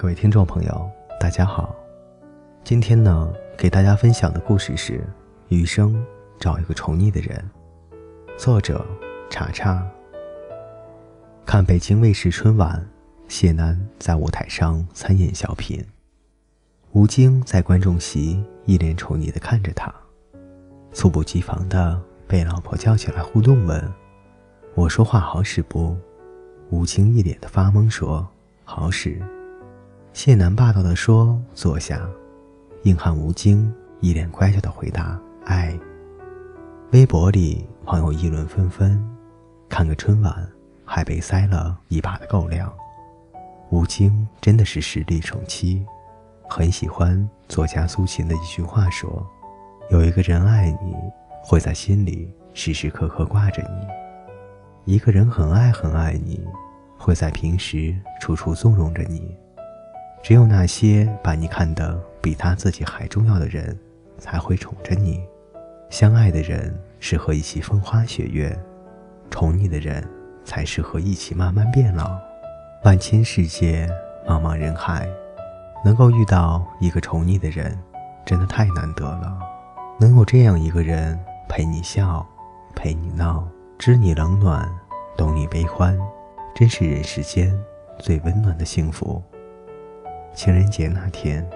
各位听众朋友，大家好。今天呢，给大家分享的故事是《余生找一个宠你的人》，作者查查。看北京卫视春晚，谢楠在舞台上参演小品，吴京在观众席一脸宠溺地看着他，猝不及防地被老婆叫起来互动问：“我说话好使不？”吴京一脸的发懵说：“好使。”谢楠霸道地说：“坐下。”硬汉吴京一脸乖巧地回答：“爱。”微博里网友议论纷纷，看个春晚还被塞了一把的狗粮。吴京真的是实力宠妻，很喜欢作家苏秦的一句话说：“有一个人爱你，会在心里时时刻刻挂着你；一个人很爱很爱你，会在平时处处纵容着你。”只有那些把你看得比他自己还重要的人，才会宠着你。相爱的人适合一起风花雪月，宠你的人才适合一起慢慢变老。万千世界，茫茫人海，能够遇到一个宠你的人，真的太难得了。能有这样一个人陪你笑，陪你闹，知你冷暖，懂你悲欢，真是人世间最温暖的幸福。情人节那天，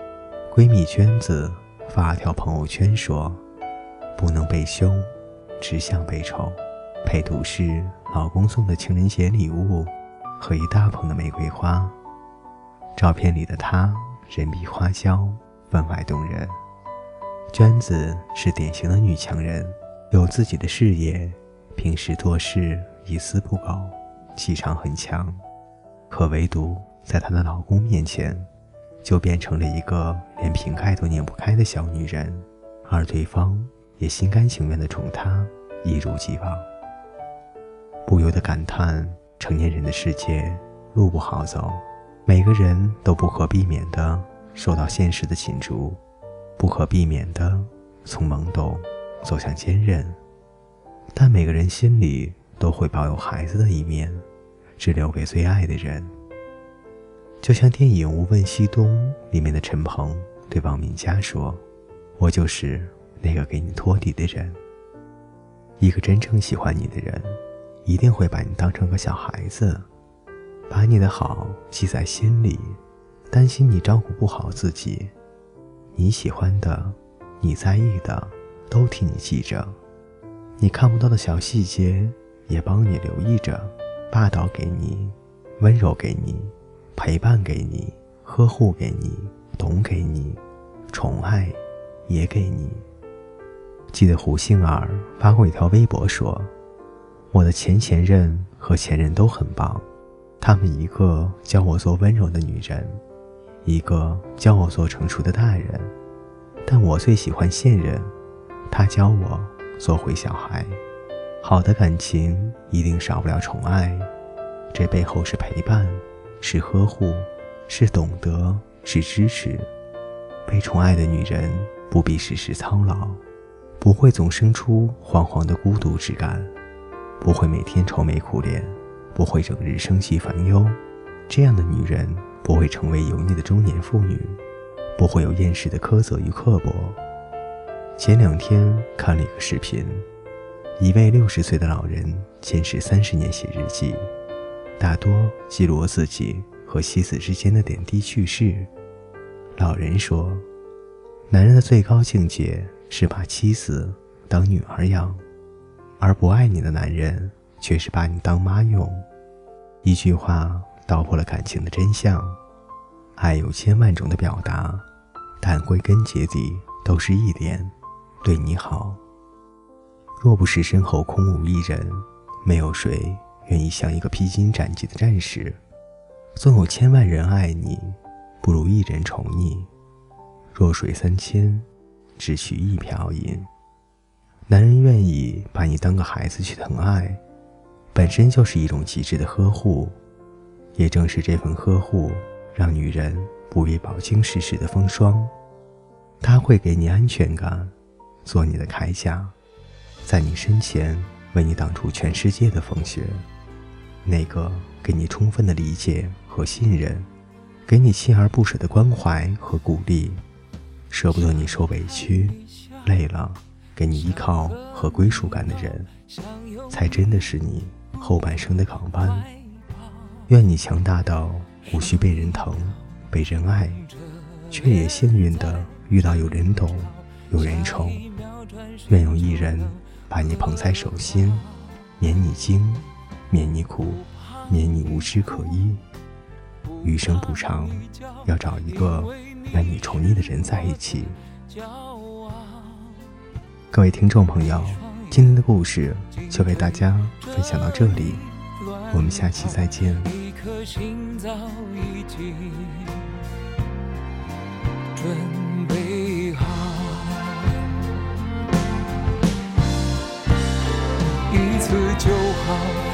闺蜜娟子发条朋友圈说：“不能被羞，只想被宠。”配图是老公送的情人节礼物和一大捧的玫瑰花。照片里的她人比花娇，分外动人。娟子是典型的女强人，有自己的事业，平时做事一丝不苟，气场很强。可唯独在她的老公面前。就变成了一个连瓶盖都拧不开的小女人，而对方也心甘情愿地宠她，一如既往。不由得感叹：成年人的世界路不好走，每个人都不可避免地受到现实的侵逐，不可避免地从懵懂走向坚韧。但每个人心里都会保有孩子的一面，只留给最爱的人。就像电影《无问西东》里面的陈鹏对王敏佳说：“我就是那个给你托底的人。一个真正喜欢你的人，一定会把你当成个小孩子，把你的好记在心里，担心你照顾不好自己。你喜欢的，你在意的，都替你记着。你看不到的小细节，也帮你留意着。霸道给你，温柔给你。”陪伴给你，呵护给你，懂给你，宠爱也给你。记得胡杏儿发过一条微博说：“我的前前任和前任都很棒，他们一个教我做温柔的女人，一个教我做成熟的大人，但我最喜欢现任，他教我做回小孩。好的感情一定少不了宠爱，这背后是陪伴。”是呵护，是懂得，是支持。被宠爱的女人不必时时操劳，不会总生出惶惶的孤独之感，不会每天愁眉苦脸，不会整日生气烦忧。这样的女人不会成为油腻的中年妇女，不会有厌世的苛责与刻薄。前两天看了一个视频，一位六十岁的老人坚持三十年写日记。大多记录自己和妻子之间的点滴趣事。老人说：“男人的最高境界是把妻子当女儿养，而不爱你的男人却是把你当妈用。”一句话道破了感情的真相。爱有千万种的表达，但归根结底都是一点：对你好。若不是身后空无一人，没有谁。愿意像一个披荆斩棘的战士。纵有千万人爱你，不如一人宠你。弱水三千，只取一瓢饮。男人愿意把你当个孩子去疼爱，本身就是一种极致的呵护。也正是这份呵护，让女人不为饱经世事的风霜。他会给你安全感，做你的铠甲，在你身前为你挡住全世界的风雪。那个给你充分的理解和信任，给你锲而不舍的关怀和鼓励，舍不得你受委屈、累了，给你依靠和归属感的人，才真的是你后半生的港湾。愿你强大到无需被人疼、被人爱，却也幸运的遇到有人懂、有人宠。愿有一人把你捧在手心，免你惊。免你苦，免你无枝可依。余生不长，要找一个愿你宠溺的人在一起。各位听众朋友，今天的故事就为大家分享到这里，我们下期再见。准备好，一次就好。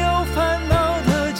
有